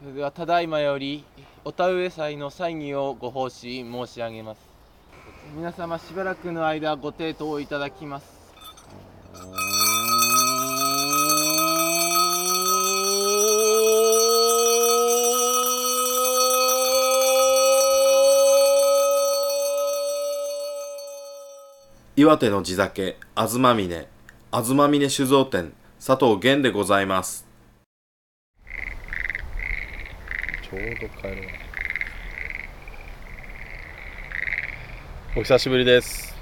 それではただいまよりお田植え祭の祭儀をご奉仕申し上げます皆様しばらくの間ご抵当いただきます岩手の地酒、あずまみね、あずまみね酒造店、佐藤源でございます。ちょうど帰るわ。お久しぶりです。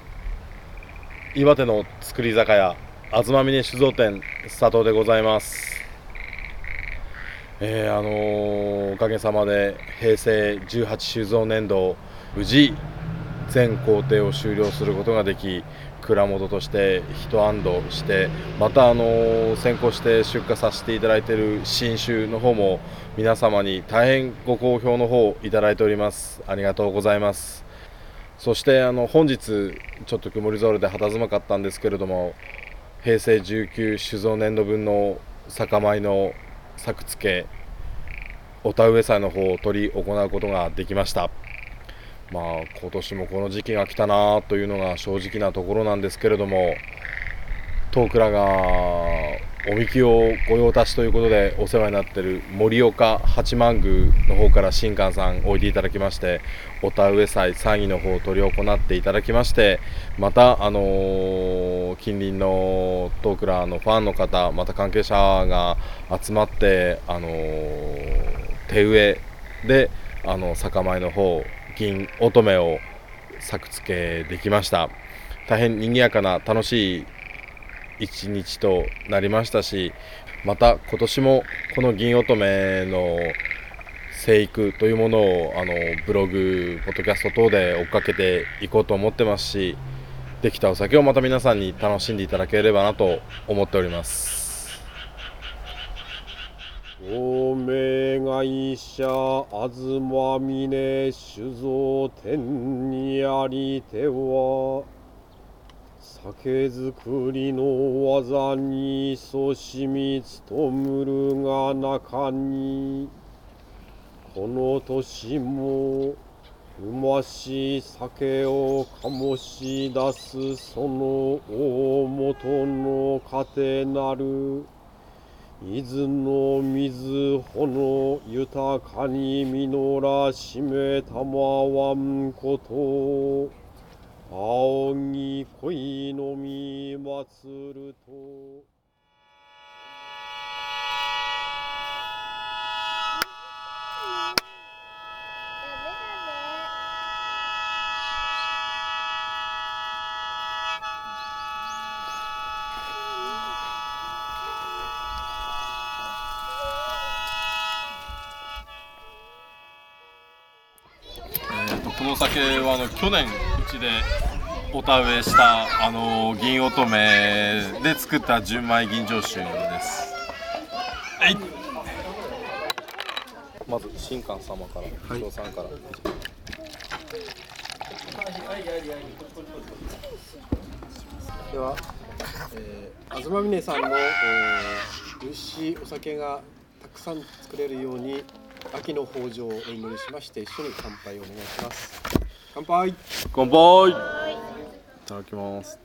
岩手の造り酒屋あずまみね酒造店佐藤でございます。えー、あのーおかげさまで平成18酒造年度無事全工程を終了することができ蔵元として一安堵してまたあの先行して出荷させていただいている新酒の方も皆様に大変ご好評の方いただいております。ありがとうございます。そしてあの本日ちょっと曇り空で肌寒かったんですけれども平成19酒造年度分の酒米の作付けお田植え祭の方を取り行うことができました。まあ今年もこの時期が来たなというのが正直なところなんですけれども東倉がおみきを御用達ということでお世話になっている盛岡八幡宮の方から新館さんおいでいただきましてお田植え祭参議の方を執り行っていただきましてまた、あの近隣の東倉のファンの方また関係者が集まって、あの手植えであの酒米の方銀乙女を作付けできました大変賑やかな楽しい一日となりましたしまた今年もこの銀乙女の生育というものをあのブログ、ポッドキャスト等で追っかけていこうと思ってますしできたお酒をまた皆さんに楽しんでいただければなと思っております。おめ会社あずまみね酒造店にありては。酒造りの技にそしみつとむるが中に。この年もうまし酒を醸し出すその大元の糧なる。水の水穂の豊かに実らしめたまわんこと。仰ぎ恋の実祭ると。酒はあの去年うちでお田植えしたあの銀乙女で作った純米吟醸酒です。はい。まず新館様から、伊藤さんから。では、えー、東峰さんの、えー、美味しいお酒がたくさん作れるように秋の豊穣をお祈りしまして一緒に乾杯をお願いします乾杯乾杯。いただきます。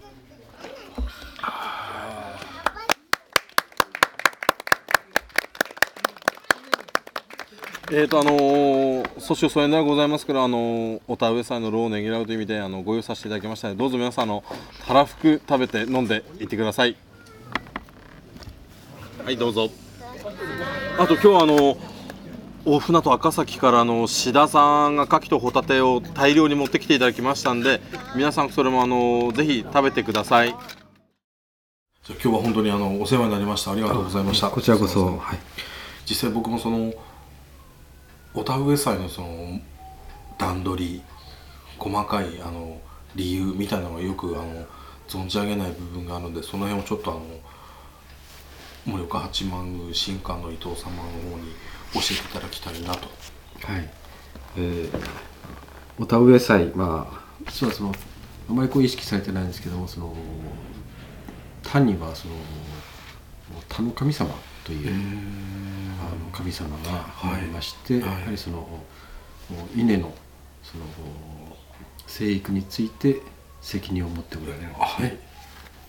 えーとあのー、そしてそれではございますから、あのー、お田植え祭の労をねぎらうという意味であのご用意させていただきましたのでどうぞ皆さんあのたらふく食べて飲んでいってくださいはいどうぞあと今日はあの大船渡赤崎からあの志田さんが牡蠣とホタテを大量に持ってきていただきましたんで皆さんそれもあのぜひ食べてください。今日は本当にあのお世話になりました。ありがとうございました。こちらこそ、はい、実際僕もそのお田植え祭のその段取り細かいあの理由みたいなのがよくあの存じ上げない部分があるのでその辺をちょっとあの盛岡八幡宮新館の伊藤様の方に教えていただきたいなと。はい。えー、お田植え祭まあ実はそのあまりこう意識されてないんですけどもその単にはその田の神様というあの神様がおりまして、やはりその稲のその生育について責任を持っておられるんですね。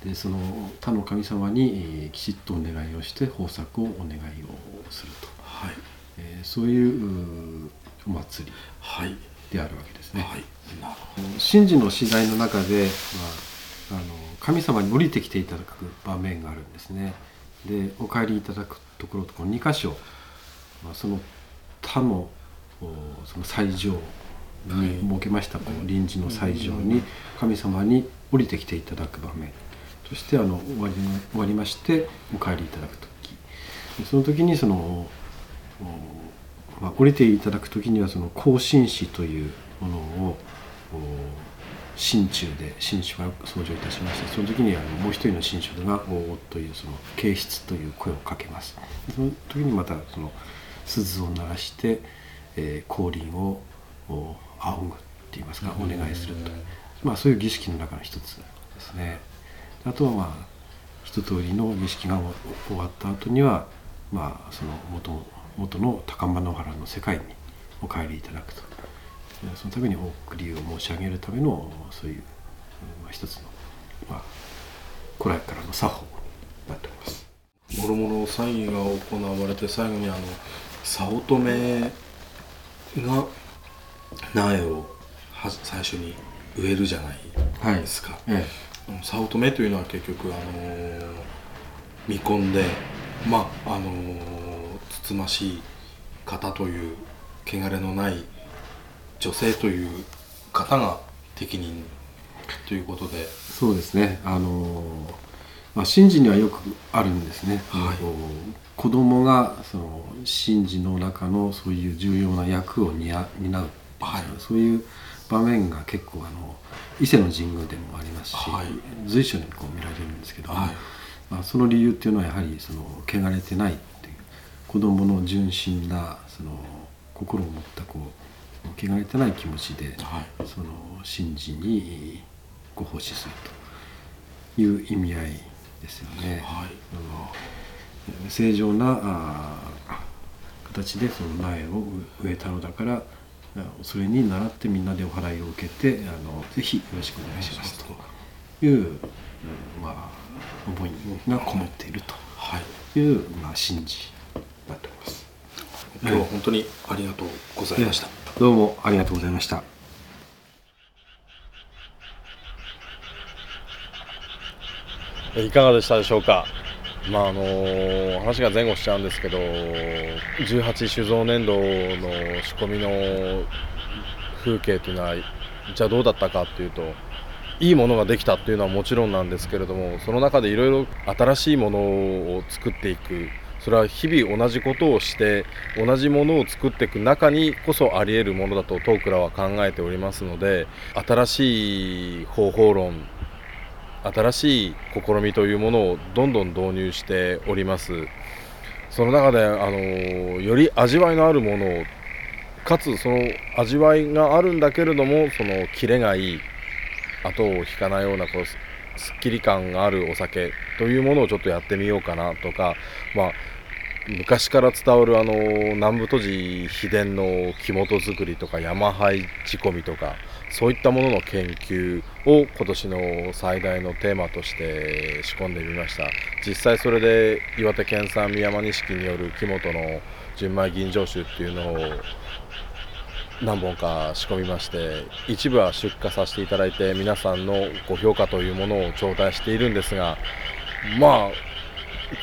でその他の神様にえーきちっとお願いをして豊作をお願いをすると、はい。えーそういううお祭りはい。であるわけですね。はい。なるほ神事の次第の中で、まあ、あの神様に降りてきていただく場面があるんですね。でお帰りいただくところとこの2箇所、まあ、その他のおその最上に設けましたこの臨時の最上に神様に降りてきていただく場面そしてあの終わり終わりましてお帰りいただく時。その時にそのまあ、降りていただく時にはその行進士というものを心中で新種が登場いたしましてその時にあのもう一人の新種が「おお」というその形質という声をかけます。その時にまたその鈴を鳴らして、えー降臨をお仰ぐって言いますかお願いすると、まあ、そういう儀式の中の一つですね。あとはまあ一通りの儀式が終わった後にはまあその元元の高間野原の世界にお帰りいただくとそのためにお送りを申し上げるためのそういう、まあ、一つの、まあ、古来からの作法になっております。もろもろ祭儀が行われて最後にあの早乙女が苗をは最初に植えるじゃないですか、え早乙女というのは結局あのー見込んでまああのーつつましい方という汚れのない女性という方が適任ということで。そうですね。あのまあ、神事にはよくあるんですね、はい。子供がその神事の中のそういう重要な役を担担うはい。そういう場面が結構あの伊勢の神宮でもありますし、はい。随所にこう見られるんですけども、はい。まあ、その理由っていうのはやはりその汚れてないっていう子供の純真なその心を持ったこう汚れてない気持ちで、はい。その神事にご奉仕するという意味合いですよね。はい。うん正常なあー形でその苗を植えたのだからあそれに倣ってみんなでお祓いを受けてあのぜひよろしくお願いしますという、うんまあ、思いがこもっているはい。という、まあ、神事になっております。今日は本当にありがとうございました、どうもありがとうございました。いかがでしたでしょうか、まああの話が前後しちゃうんですけど18酒造年度の仕込みの風景というのはじゃあどうだったかっていうといいものができたっていうのはもちろんなんですけれどもその中でいろいろ新しいものを作っていく。それは日々同じことをして同じものを作っていく中にこそあり得るものだとトークラは考えておりますので新しい方法論新しい試みというものをどんどん導入しております。その中であのより味わいのあるものをかつその味わいがあるんだけれどもそのキレがいい後を引かないようなこうすっきり感があるお酒というものをちょっとやってみようかなとかまあ昔から伝わるあの南部都市秘伝の木本作りとか山灰仕込みとかそういったものの研究を今年の最大のテーマとして仕込んでみました。実際それで岩手県産宮山錦による木本の純米吟醸酒っていうのを何本か仕込みまして一部は出荷させていただいて皆さんのご評価というものを頂戴しているんですがまあ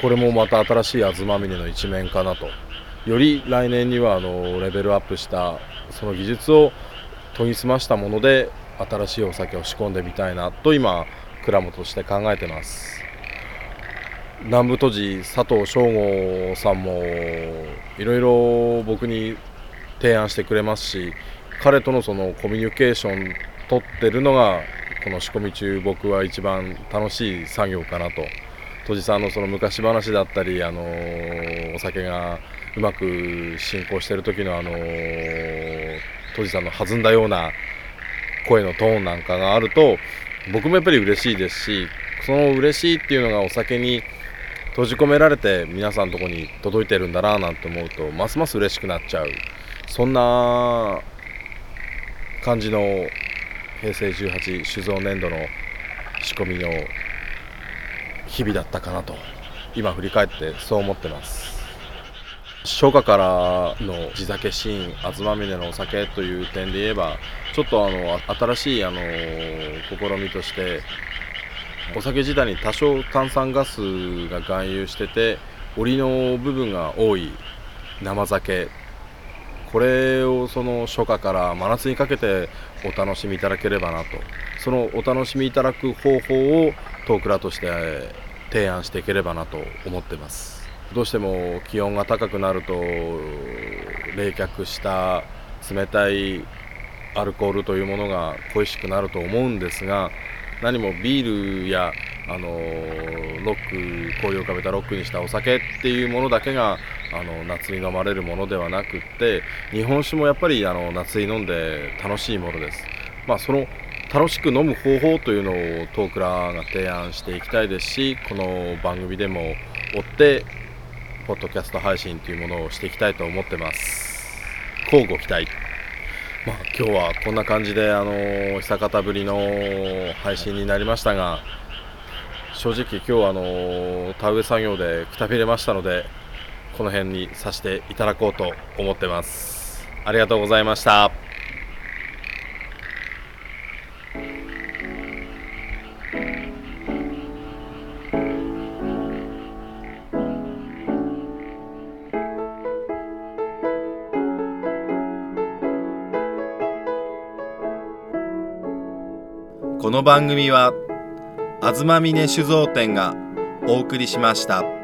これもまた新しい東峰の一面かなと。より来年にはあのレベルアップしたその技術を研ぎ澄ましたもので新しいお酒を仕込んでみたいなと今蔵元として考えてます。南部都市佐藤翔吾さんもいろいろ僕に提案してくれますし彼とのそのコミュニケーション取ってるのがこの仕込み中僕は一番楽しい作業かなと。戸地さんのその昔話だったり、あのお酒がうまく進行してる時の、あの戸地さんの弾んだような声のトーンなんかがあると僕もやっぱり嬉しいですしその嬉しいっていうのがお酒に閉じ込められて皆さんのとこに届いてるんだななんて思うとますます嬉しくなっちゃう。そんな感じの平成18酒造年度の仕込みの日々だったかなと今振り返ってそう思ってます。初夏からの地酒シーン東峰のお酒という点で言えばちょっとあの新しいあの試みとしてお酒自体に多少炭酸ガスが含有してて折りの部分が多い生酒。これをその初夏から真夏にかけてお楽しみいただければなと。そのお楽しみいただく方法をトークラとして提案していければなと思ってます。どうしても気温が高くなると冷却した冷たいアルコールというものが恋しくなると思うんですが何もビールやあのロック氷を浮かべたロックにしたお酒っていうものだけがあの夏に飲まれるものではなくって日本酒もやっぱりあの夏に飲んで楽しいものです。まあ、その楽しく飲む方法というのをトークラが提案していきたいですしこの番組でも追ってポッドキャスト配信というものをしていきたいと思ってます。乞うご期待。まあ、今日はこんな感じであの久方ぶりの配信になりましたが正直今日はあの田植え作業でくたびれましたのでこの辺にさせていただこうと思ってます。ありがとうございました。この番組は東峰酒造店がお送りしました。